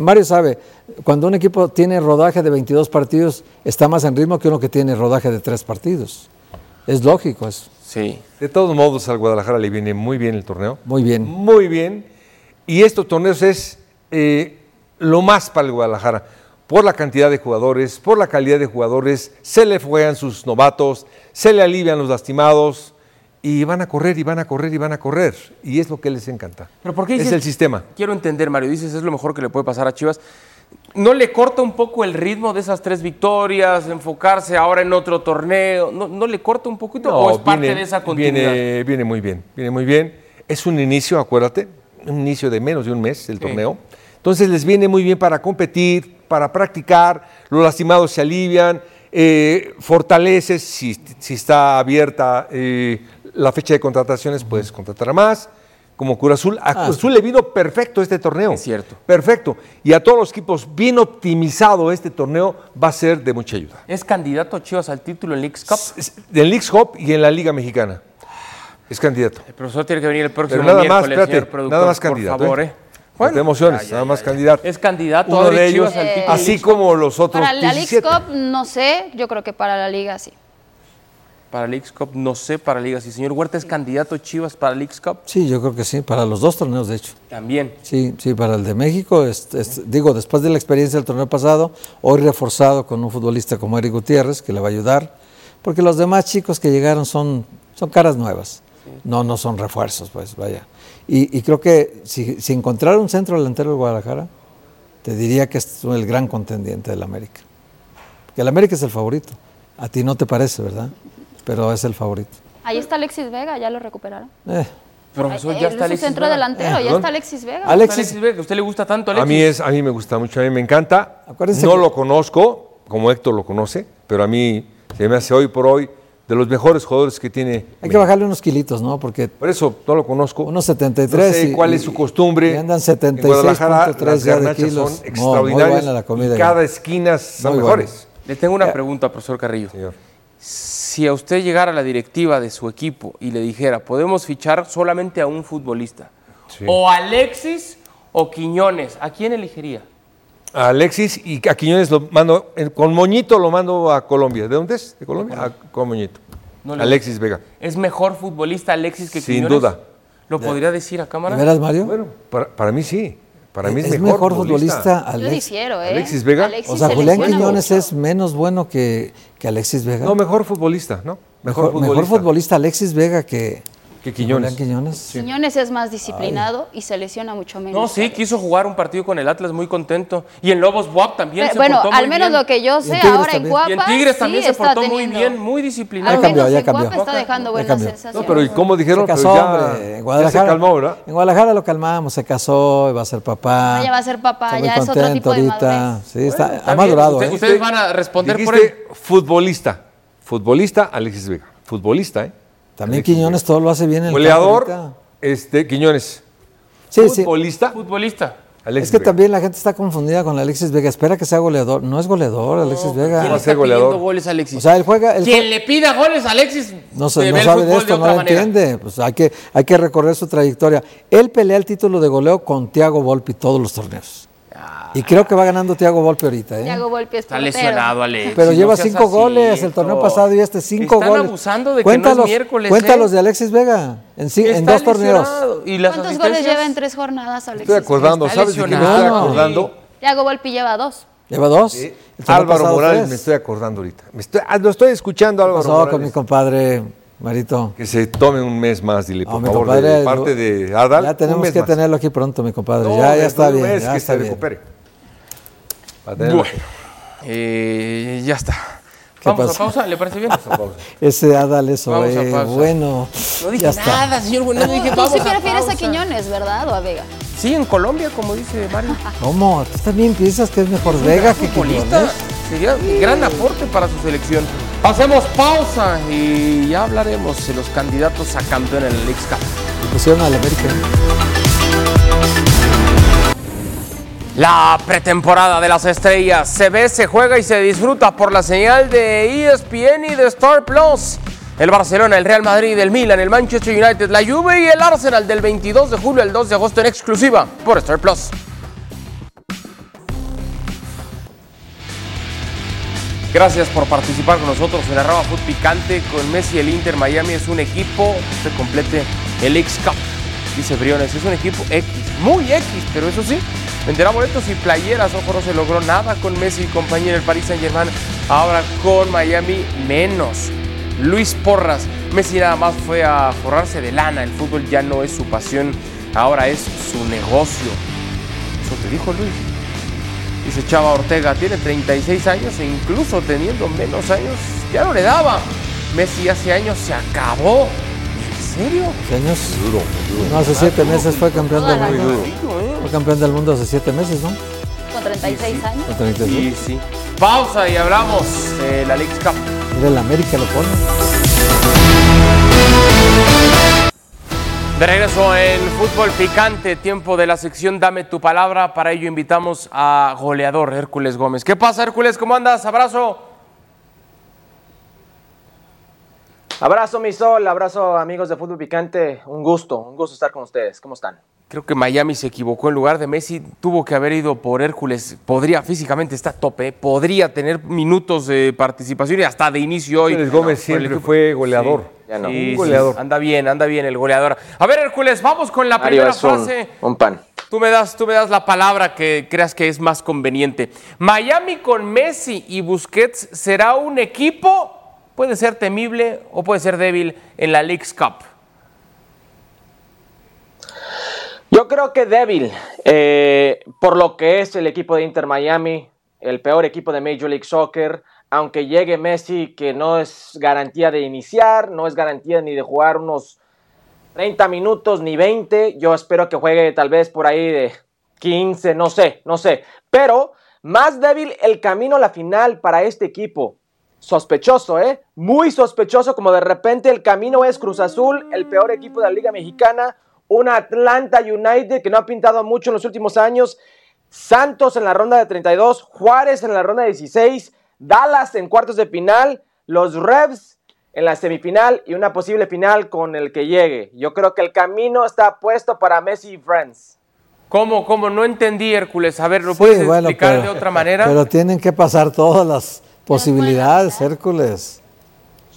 Mario sabe, cuando un equipo tiene rodaje de 22 partidos, está más en ritmo que uno que tiene rodaje de 3 partidos. Es lógico eso. Sí. De todos modos, al Guadalajara le viene muy bien el torneo. Muy bien. Muy bien. Y estos torneos es eh, lo más para el Guadalajara. Por la cantidad de jugadores, por la calidad de jugadores, se le juegan sus novatos, se le alivian los lastimados y van a correr y van a correr y van a correr. Y es lo que les encanta. ¿Pero por qué es dices- el sistema. Quiero entender, Mario, dices es lo mejor que le puede pasar a Chivas. ¿No le corta un poco el ritmo de esas tres victorias, enfocarse ahora en otro torneo? ¿No, no le corta un poquito o es parte viene- de esa continuidad? Viene, viene muy bien, viene muy bien. Es un inicio, acuérdate, un inicio de menos de un mes el Sí. torneo. Entonces les viene muy bien para competir, para practicar, los lastimados se alivian, eh, fortaleces, si, si está abierta eh, la fecha de contrataciones, puedes contratar a más. Como Cruz Azul, a Cruz Azul le vino perfecto este torneo. Es cierto. Perfecto. Y a todos los equipos, bien optimizado este torneo, va a ser de mucha ayuda. ¿Es candidato Chivas al título en Leagues Cup? En Leagues Cup y en la Liga Mexicana. Es candidato. El profesor tiene que venir el próximo Pero nada más, miércoles, espérate, señor productor, nada más por candidato. favor, ¿eh? ¿eh? No te emociones, ya, ya, nada más ya. candidato. Es candidato Uno de ellos, título. así como los otros Para la Leagues 17. Cup no sé, yo creo que para la Liga sí. Para Leagues Cup, no sé, para Liga. Si señor Huerta es candidato Chivas para Leagues Cup, Sí, yo creo que sí, para los dos torneos, de hecho. también. Sí, sí, para el de México, es- es- digo, después de la experiencia del torneo pasado, hoy reforzado con un futbolista como Eric Gutiérrez, que le va a ayudar, porque los demás chicos que llegaron son, son caras nuevas, no, no son refuerzos, pues, vaya. Y, y creo que si, si encontrara un centro delantero de Guadalajara, te diría que es el gran contendiente del América. Que el América es el favorito. A ti no te parece, ¿verdad? Pero es el favorito. Ahí está Alexis Vega, ya lo recuperaron. Eh, Profesor, Eh, ya él está Alexis centro Vega. delantero, ya ¿Perdón? está Alexis Vega. Alexis- Alexis Vega, ¿a usted le gusta tanto A Alexis? mí, es, a mí me gusta mucho, a mí me encanta. Acuérdense no que- lo conozco, como Héctor lo conoce, pero a mí se me hace hoy por hoy de los mejores jugadores que tiene. hay que bajarle unos kilitos, ¿no? Porque Por eso no lo conozco. Unos 73. No sé y- cuál es su costumbre. y andan En Guadalajara 76.3 las ya de garnachas kilos. son No, extraordinarias. muy buena la comida y cada esquina son Muy mejores. Le tengo una pregunta, profesor Carrillo. Señor. Si a usted llegara a la directiva de su equipo y le dijera, podemos fichar solamente a un futbolista, Sí. o Alexis o Quiñones, ¿a quién elegiría? A Alexis y a Quiñones lo mando, con Moñito lo mando a Colombia. ¿De dónde es? ¿De Colombia? A- con Moñito. No Alexis Vega. ¿Es mejor futbolista Alexis que Sin Quiñones? duda. ¿Lo podría decir a cámara? ¿De veras, Mario? Bueno, para, para mí sí. Para mí es, es mejor, futbolista, Yo Alex- difiero, ¿eh? Alexis Vega. Alexis O sea, se Julián Quiñones mucho. es menos bueno que, que Alexis Vega. No, mejor futbolista, ¿no? Mejor, mejor, futbolista. mejor futbolista Alexis Vega que, ¿Qué Quiñones? Quiñones. Quiñones es más disciplinado y se lesiona mucho menos. No, sí, quiso jugar un partido con el Atlas muy contento. Y en Lobos Buap también se bueno, portó muy al menos bien. lo que yo sé, ahora en. Guapa. Y en Tigres también sí se portó muy bien, muy disciplinado. Ya menos cambió, ya en Guapa cambió. está dejando buenas cambió. sensaciones. No, pero ¿y cómo dijeron? Se casó, ya- hombre. En ya se Guadalajara, calmó, ¿verdad? En Guadalajara lo calmamos, se casó, va a ser papá. Ya va a ser papá, Está muy ya es otro contento tipo de ahorita. madurez. Sí, está, Bueno, ha bien. madurado, ¿eh? Ustedes van a responder por él. Futbolista. Futbolista, Alexis Vega. Futbolista, ¿eh? También Quiñones todo lo hace bien en el Goleador, ahorita. este, Quiñones. Sí, sí. Futbolista, Futbolista. Alexis Es que Vega. también la gente está confundida con Alexis Vega. Espera que sea goleador. No es goleador, Alexis Vega. ¿Quién va a ser goleador? pidiendo goles a Alexis? O sea, él juega. él Quien le pida goles a Alexis no, se- no el sabe de esto, no lo entiende. Pues hay que, hay que recorrer su trayectoria. Él pelea el título de goleo con Thiago Volpi todos los torneos. Y creo que va ganando Thiago Volpi ahorita. ¿eh? Thiago Volpi es Está portero. lesionado, Alexis. Pero no lleva cinco así, goles el torneo pasado y este cinco Están goles. abusando de que no es miércoles, Cuenta ¿eh? de Alexis Vega en, dos torneos. ¿Y las ¿Cuántos goles lleva en tres jornadas, Alexis? Estoy acordando, Está ¿sabes de quién me estoy acordando? Thiago Volpi lleva dos. Lleva dos. El torneo Álvaro pasado Morales, tres. me estoy acordando ahorita. Me estoy, ah, lo estoy escuchando, ¿Qué Álvaro pasó con mi Morales. compadre Marito? Que se tome un mes más, dile, por No, mi favor, compadre, de parte de Adal. Ya un tenemos mes que más. tenerlo aquí pronto, mi compadre. No, ya, ya está bien. mes ya que está se bien. recupere. Bueno, eh, ya está. ¿Qué Vamos pasa? a pausa, ¿le parece bien? Ese Adal, eso, Vamos a eh, bueno. No dije ya está. nada, señor. Bueno, no dije Tú vamos sí a prefieres a pausa. Quiñones, ¿verdad? ¿O a Vega? Sí, en Colombia, como dice Mario. ¿Cómo? ¿Tú también piensas que es mejor Vega que futbolista. Quiñones? Sería un gran aporte para su selección. Hacemos pausa y ya hablaremos de los candidatos a campeón en el League Cup. Pusieron al América. La pretemporada de las estrellas se ve, se juega y se disfruta por la señal de ESPN y de Star Plus. El Barcelona, el Real Madrid, el Milan, el Manchester United, la Juve y el Arsenal del 22 de julio al 2 de agosto en exclusiva por Star Plus. Gracias por participar con nosotros en Arroba Foot Picante con Messi. El Inter Miami es un equipo que complete el X Cup. Dice Briones, es un equipo X, muy X, pero eso sí, venderá boletos y playeras. Ojo, no se logró nada con Messi y compañía en el Paris Saint Germain. Ahora con Miami, menos. Luis Porras, Messi nada más fue a forrarse de lana. El fútbol ya no es su pasión, ahora es su negocio. Eso te dijo Luis. Dice Chava Ortega, tiene 36 años e incluso teniendo menos años, ya no le daba. Messi hace años se acabó. ¿En serio? ¿Hace años? No, hace siete meses fue campeón del mundo. razón. Fue campeón del mundo hace siete meses, ¿no? Con 36 años. Con 36. Sí, sí. Pausa y hablamos de la League Cup. Mira, el América lo pone. De regreso en Fútbol Picante, tiempo de la sección Dame tu palabra. Para ello invitamos a goleador Hércules Gómez. ¿Qué pasa, Hércules? ¿Cómo andas? Abrazo. Abrazo, mi sol, abrazo, amigos de Fútbol Picante. Un gusto, un gusto estar con ustedes. ¿Cómo están? Creo que Miami se equivocó en lugar de Messi. Tuvo que haber ido por Hércules. Podría, físicamente está a tope. Podría tener minutos de participación y hasta de inicio hoy. Hércules Gómez siempre fue goleador. Sí, Ya no. sí, Un sí. goleador. Anda bien, anda bien el goleador. A ver, Hércules, vamos con la Mario primera es un, frase. un pan. Tú me, das, tú me das la palabra que creas que es más conveniente. Miami con Messi y Busquets será un equipo, puede ser temible o puede ser débil en la League's Cup. Yo creo que débil, eh, por lo que es el equipo de Inter Miami, el peor equipo de Major League Soccer, aunque llegue Messi, que no es garantía de iniciar, no es garantía ni de jugar unos 30 minutos ni 20, yo espero que juegue tal vez por ahí de 15, no sé, no sé, pero más débil el camino a la final para este equipo. Sospechoso, ¿eh? Muy sospechoso, como de repente el camino es Cruz Azul, el peor equipo de la Liga Mexicana, una Atlanta United que no ha pintado mucho en los últimos años, Santos en la ronda de 32, Juárez en la ronda de 16, Dallas en cuartos de final, los Revs en la semifinal y una posible final con el que llegue. Yo creo que el camino está puesto para Messi y Friends. ¿Cómo, cómo? No entendí, Hércules. A ver, ¿lo Sí, puedes bueno, explicar pero- de otra manera? Pero tienen que pasar todas las posibilidades, Hércules.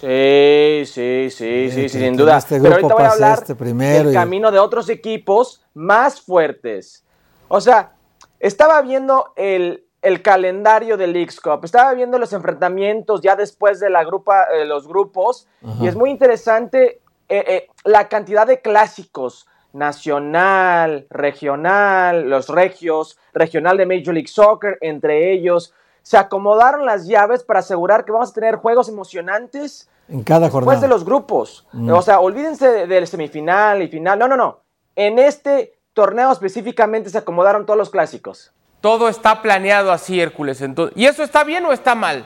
Sí, sí, sí, sí, sin duda. este Pero ahorita voy a hablar este del camino de otros equipos más fuertes. O sea, estaba viendo el, el calendario del Leagues Cup, estaba viendo los enfrentamientos ya después de la grupa, eh, los grupos, Ajá. y es muy interesante eh, eh, la cantidad de clásicos nacional, regional, los regios, regional de Major League Soccer, entre ellos, se acomodaron las llaves para asegurar que vamos a tener juegos emocionantes En cada después jornada. de los grupos. Mm. O sea, olvídense de- del semifinal y final. No, no, no. En este torneo específicamente se acomodaron todos los clásicos. Todo está planeado así, Hércules. Entonces, ¿Y eso está bien o está mal?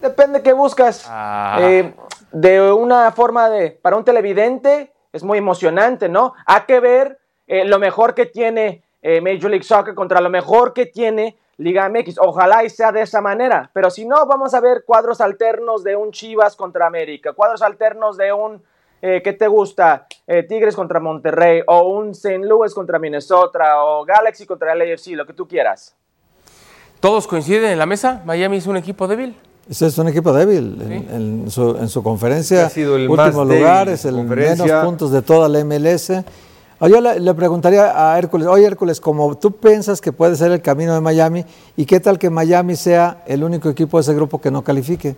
Depende qué buscas. Ah. Eh, de una forma de, para un televidente, es muy emocionante, ¿no? Hay que ver eh, lo mejor que tiene eh, Major League Soccer contra lo mejor que tiene Liga MX. Ojalá y sea de esa manera. Pero si no, vamos a ver cuadros alternos de un Chivas contra América, cuadros alternos de un, eh, ¿qué te gusta? Eh, Tigres contra Monterrey, o un St. Louis contra Minnesota, o Galaxy contra el AFC, lo que tú quieras. ¿Todos coinciden en la mesa? ¿Miami es un equipo débil? Ese es un equipo débil. En, en su, en su conferencia, Ha sido el último más lugar, es el menos puntos de toda la MLS. Ah, Yo le, le preguntaría a Hércules, oye Hércules, como tú piensas que puede ser el camino de Miami, ¿y qué tal que Miami sea el único equipo de ese grupo que no califique?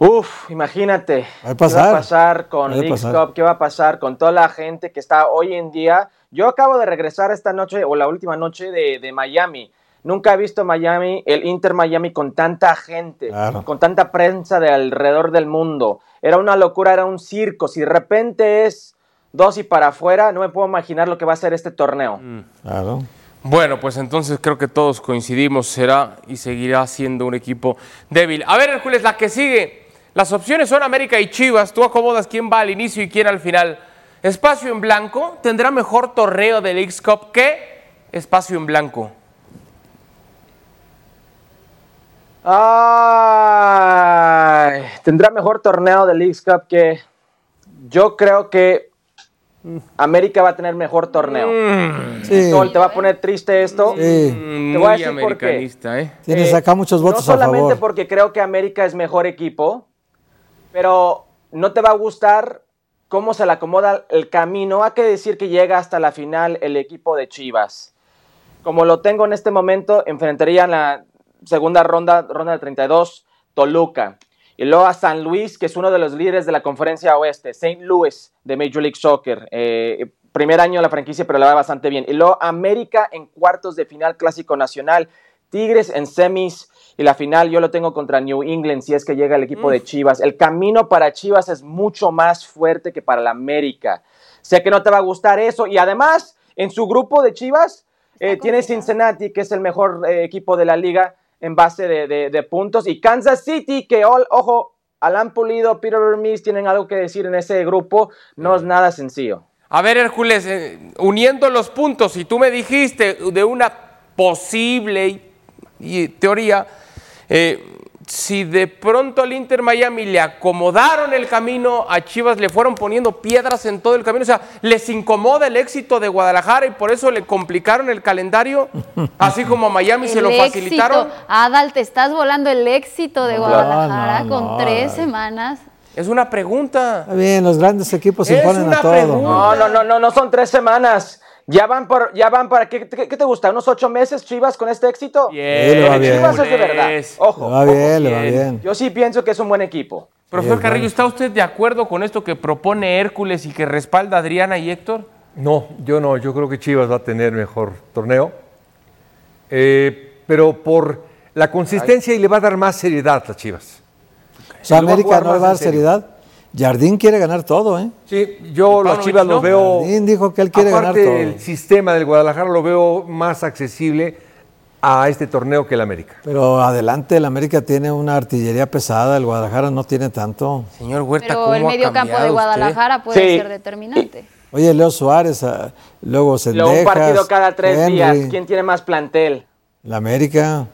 Uf, imagínate. Va a ¿Qué va pasar. a pasar con Puede Leagues pasar. Cup? ¿Qué va a pasar con toda la gente que está hoy en día? Yo acabo de regresar esta noche, o la última noche de, de Miami. Nunca he visto Miami, el Inter Miami con tanta gente, Claro. con tanta prensa de alrededor del mundo. Era una locura, era un circo. Si de repente es dos y para afuera, no me puedo imaginar lo que va a ser este torneo. Claro. Bueno, pues entonces creo que todos coincidimos, será y seguirá siendo un equipo débil. A ver, Hércules, la que sigue. Las opciones son América y Chivas. Tú acomodas quién va al inicio y quién al final. Espacio en blanco tendrá mejor torneo de Leagues Cup que Espacio en blanco. Ay, tendrá mejor torneo de Leagues Cup que yo creo que América va a tener mejor torneo. Sí. Sol, te va a poner triste esto. Sí. Te voy a Muy decir por qué. americanista, ¿eh? Tienes Eh, acá muchos votos no a solamente favor. porque creo que América es mejor equipo, pero no te va a gustar cómo se le acomoda el camino. Hay que decir que llega hasta la final el equipo de Chivas. Como lo tengo en este momento, enfrentaría en la segunda ronda, ronda de 32, Toluca. Y luego a San Luis, que es uno de los líderes de la conferencia oeste, St. Louis de Major League Soccer. Eh, primer año de la franquicia, pero la va bastante bien. Y luego América en cuartos de final clásico nacional, Tigres en semis y la final yo lo tengo contra New England si es que llega el equipo de Chivas. El camino para Chivas es mucho más fuerte que para la América. Sé que no te va a gustar eso y además en su grupo de Chivas eh, tiene Cincinnati, que es el mejor eh, equipo de la liga en base de, de- de puntos, y Kansas City, que, ol- ojo, Alan Pulido, Peter Vermees tienen algo que decir en ese grupo, no es nada sencillo. A ver, Hércules, eh, uniendo los puntos, y tú me dijiste de una posible teoría, eh, si de pronto al Inter Miami le acomodaron el camino, a Chivas le fueron poniendo piedras en todo el camino, o sea, les incomoda el éxito de Guadalajara y por eso le complicaron el calendario, así como a Miami se lo éxito. facilitaron. Adal, te estás volando el éxito de No, Guadalajara no, con tres semanas. Es una pregunta. Está bien, los grandes equipos se imponen a todo. pregunta. No, no, no, no, no son tres semanas. Ya van por, ya van para, ¿qué, qué- qué te gusta? ¿Unos ocho meses Chivas con este éxito? Le va bien. Chivas es de verdad. Ojo. Le va ojo. bien, le va bien. Yo sí pienso que es un buen equipo. Profesor Carrillo. ¿está usted de acuerdo con esto que propone Hércules y que respalda Adriana y Héctor? No, yo no, yo creo que Chivas va a tener mejor torneo, Eh, pero por la consistencia y le va a dar más seriedad a Chivas. O sea, América no le va a dar seriedad. Jardín quiere ganar todo, ¿eh? Sí, yo las Chivas no. los veo. Jardín dijo que él quiere aparte ganar todo. el sistema del Guadalajara lo veo más accesible a este torneo que el América. Pero adelante, el América tiene una artillería pesada, el Guadalajara no tiene tanto. Señor Huerta, Pero ¿cómo el ha medio campo de usted? Guadalajara puede Sí. ser determinante. Oye, Leo Suárez, ah, luego Luego Sendejas, un partido cada tres Henry, días. ¿Quién tiene más plantel? La América.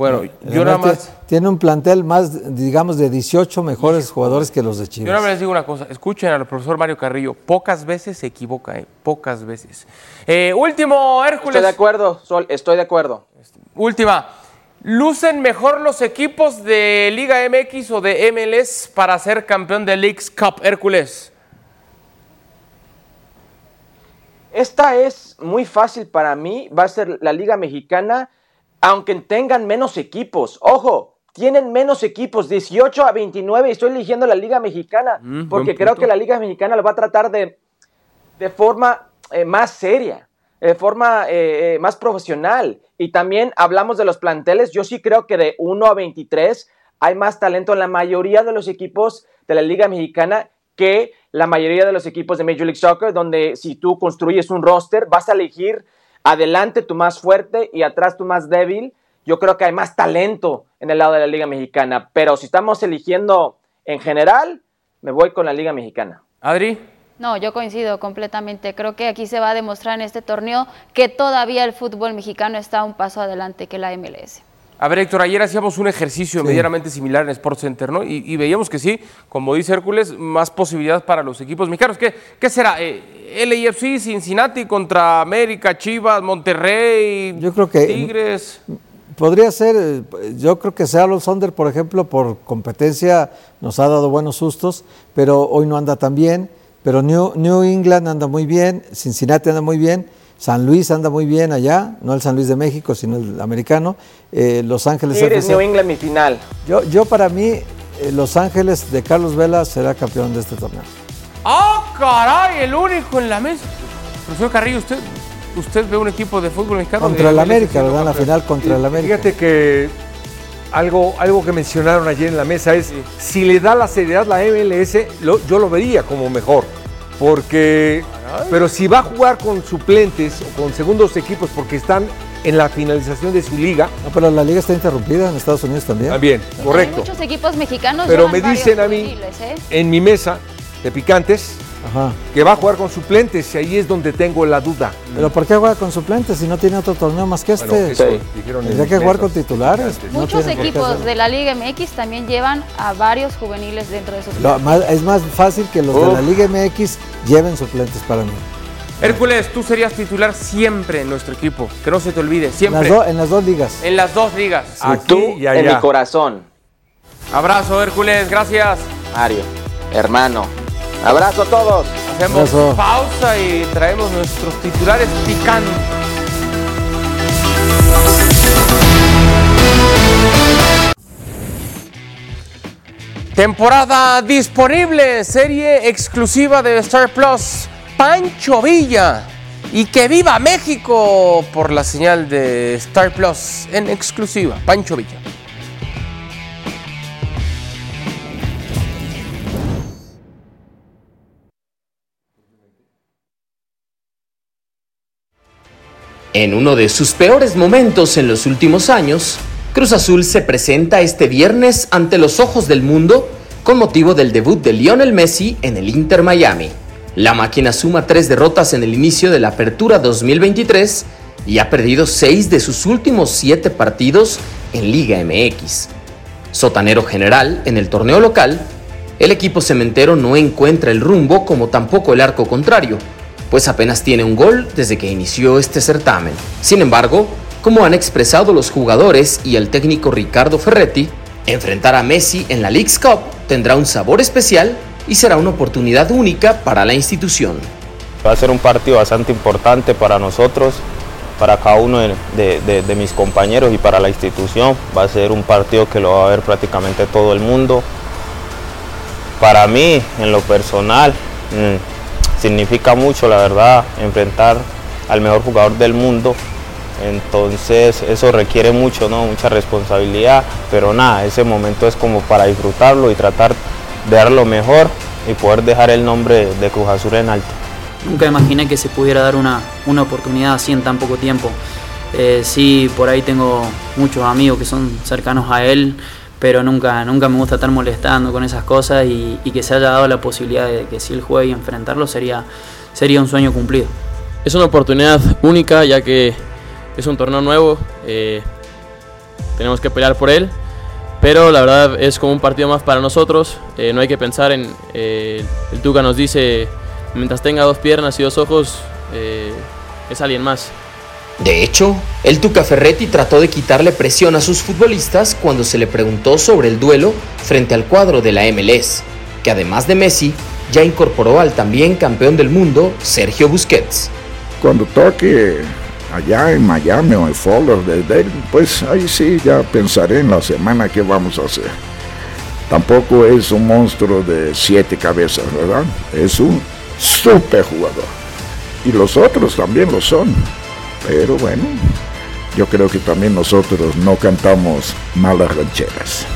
Bueno, El yo nada más, Tiene un plantel más, digamos, de 18 mejores jugadores que los de yo nada más Chivas. les digo una cosa. Escuchen al profesor Mario Carrillo. Pocas veces se equivoca, ¿eh? Pocas veces. Eh, último, Estoy Hércules. de acuerdo, Sol, estoy de acuerdo. Última. ¿Lucen mejor los equipos de Liga MX o de MLS para ser campeón de Leagues Cup, Hércules? Esta es muy fácil para mí. Va a ser la Liga Mexicana aunque tengan menos equipos. Ojo, tienen menos equipos, 18 a 29, y estoy eligiendo la Liga Mexicana, Mm, porque creo que la Liga Mexicana lo va a tratar de, de forma eh, más seria, de forma eh, eh, más profesional. Y también hablamos de los planteles, yo sí creo que de 1 a 23 hay más talento en la mayoría de los equipos de la Liga Mexicana que la mayoría de los equipos de Major League Soccer, donde si tú construyes un roster, vas a elegir adelante tu más fuerte y atrás tu más débil. Yo creo que hay más talento en el lado de la Liga Mexicana, pero si estamos eligiendo en general, me voy con la Liga Mexicana. Adri. No, yo coincido completamente. Creo que aquí se va a demostrar en este torneo que todavía el fútbol mexicano está un paso adelante que la MLS. A ver, Héctor, ayer hacíamos un ejercicio medianamente similar en Sports Center, ¿no? Y, y veíamos que sí, como dice Hércules, más posibilidades para los equipos mexicanos. ¿Qué, qué será? Eh, LAFC, Cincinnati contra América, Chivas, Monterrey, Yo creo que- Tigres. Podría ser, eh, yo creo que Seattle Sonder, por ejemplo, por competencia nos ha dado buenos sustos, pero hoy no anda tan bien. Pero New, New England anda muy bien, Cincinnati anda muy bien, San Luis anda muy bien allá, no el San Luis de México, sino el americano. eh, Los Ángeles Tigres, FC. New England, mi final. Yo, yo para mí, eh, Los Ángeles de Carlos Vela será campeón de este torneo. ¡Ah, caray! El único en la mesa. Profesor Carrillo, ¿usted, usted ve un equipo de fútbol mexicano? Contra de el MLS América, ¿verdad? En la final contra el América. Fíjate que algo, algo que mencionaron ayer en la mesa es, si le da la seriedad la MLS, lo- yo lo vería como mejor. Porque, pero si va a jugar con suplentes o con segundos equipos porque están en la finalización de su liga, No, pero la liga está interrumpida en Estados Unidos también. también, Hay correcto. muchos equipos mexicanos Pero me dicen a mí, ¿eh? en mi mesa de picantes, Ajá. que va a jugar con suplentes y ahí es donde tengo la duda. Pero ¿por qué juega con suplentes si no tiene otro torneo más que este? Bueno, eso dijeron en Tendría que jugar con titulares. no Muchos equipos de la Liga MX también llevan a varios juveniles dentro de sus más- es más fácil que los de la. Liga MX lleven suplentes para mí. Hércules, tú serías titular siempre en nuestro equipo. Que no se te olvide, En siempre. las, do- en las dos ligas. En las dos ligas. Aquí Tú y en mi allá. corazón, Abrazo, Hércules, gracias. Mario, hermano. Abrazo a todos. Hacemos Abrazo. pausa y traemos nuestros titulares picantes. Temporada disponible, serie exclusiva de Star Plus, Pancho Villa. Y que viva México por la señal de Star Plus en exclusiva, Pancho Villa. En uno de sus peores momentos en los últimos años, Cruz Azul se presenta este viernes ante los ojos del mundo con motivo del debut de Lionel Messi en el Inter Miami. La máquina suma tres derrotas en el inicio de la Apertura 2023 y ha perdido seis de sus últimos siete partidos en Liga MX. Sotanero general en el torneo local, el equipo cementero no encuentra el rumbo como tampoco el arco contrario, pues apenas tiene un gol desde que inició este certamen. Sin embargo, como han expresado los jugadores y el técnico Ricardo Ferretti, enfrentar a Messi en la League's Cup tendrá un sabor especial y será una oportunidad única para la institución. Va a ser un partido bastante importante para nosotros, para cada uno de, mis compañeros y para la institución. Va a ser un partido que lo va a ver prácticamente todo el mundo. Para mí, en lo personal, mm, significa mucho, la verdad, enfrentar al mejor jugador del mundo. Entonces eso requiere mucho, ¿no? mucha responsabilidad, pero nada, ese momento es como para disfrutarlo y tratar de dar lo mejor y poder dejar el nombre de Cruz Azul en alto. Nunca imaginé que se pudiera dar una, una oportunidad así en tan poco tiempo. Eh, sí, por ahí tengo muchos amigos que son cercanos a él, pero nunca, nunca me gusta estar molestando con esas cosas y, que se haya dado la posibilidad de que si él juega y enfrentarlo sería, sería un sueño cumplido. Es una oportunidad única ya que es un torneo nuevo, eh, tenemos que pelear por él, pero la verdad es como un partido más para nosotros, eh, no hay que pensar en, eh, el Tuca nos dice, mientras tenga dos piernas y dos ojos, es alguien más. De hecho, el Tuca Ferretti trató de quitarle presión a sus futbolistas cuando se le preguntó sobre el duelo frente al cuadro de la MLS, que además de Messi, ya incorporó al también campeón del mundo, Sergio Busquets. Cuando toque allá en Miami o en Lauderdale, pues ahí sí ya pensaré en la semana qué vamos a hacer. Tampoco es un monstruo de siete cabezas, ¿verdad? Es un super jugador. Y los otros también lo son. Pero bueno, yo creo que también nosotros no cantamos malas rancheras.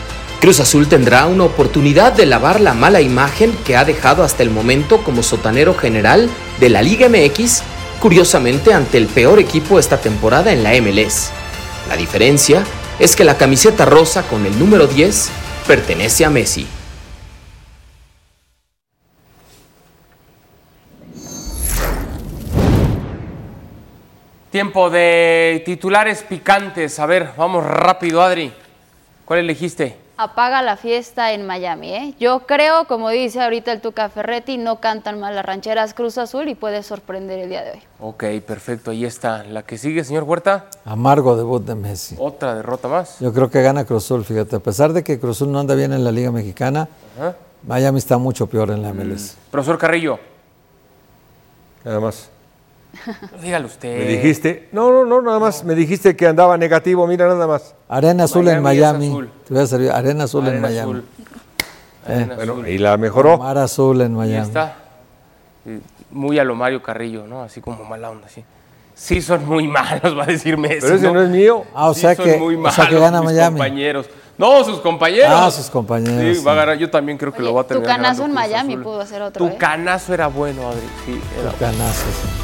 Cruz Azul tendrá una oportunidad de lavar la mala imagen que ha dejado hasta el momento como sotanero general de la Liga MX, curiosamente ante el peor equipo esta temporada en la MLS. La diferencia es que la camiseta rosa con el número 10 pertenece a Messi. Tiempo de titulares picantes. A ver, vamos rápido, Adri. ¿Cuál elegiste? Apaga la fiesta en Miami, ¿eh? Yo creo, como dice ahorita el Tuca Ferretti, no cantan mal las rancheras Cruz Azul y puede sorprender el día de hoy. Ok, perfecto. Ahí está. La que sigue, señor Huerta. Amargo debut de Messi. Otra derrota más. Yo creo que gana Cruz Azul, fíjate. A pesar de que Cruz Azul no anda bien en la Liga Mexicana, Ajá. Miami está mucho peor en la MLS. Profesor Carrillo. Nada más. Dígalo usted. Me dijiste, no, no, no, nada más, me dijiste que andaba negativo, mira, nada más. Arena Azul en Miami es Miami. azul. Te voy a servir. Arena Azul en Arena Miami. azul. Eh. Arena Bueno, azul. y la mejoró. Mar Azul en Ahí Miami. está. Sí, Muy a lo Mario Carrillo, ¿no? Así como mala onda, sí. Sí son muy malos, va a decir Messi. Pero ese no es mío. Ah, o Sí sea son que- muy o sea que malos gana mis Miami. compañeros. No, sus compañeros. Ah, sus compañeros, Sí, va a ganar. Yo también creo que lo va a Tu terminar canazo en Miami Azul. pudo hacer otro, Tu ¿eh? canazo era bueno, Adri. Sí, era bueno. Canazo, sí.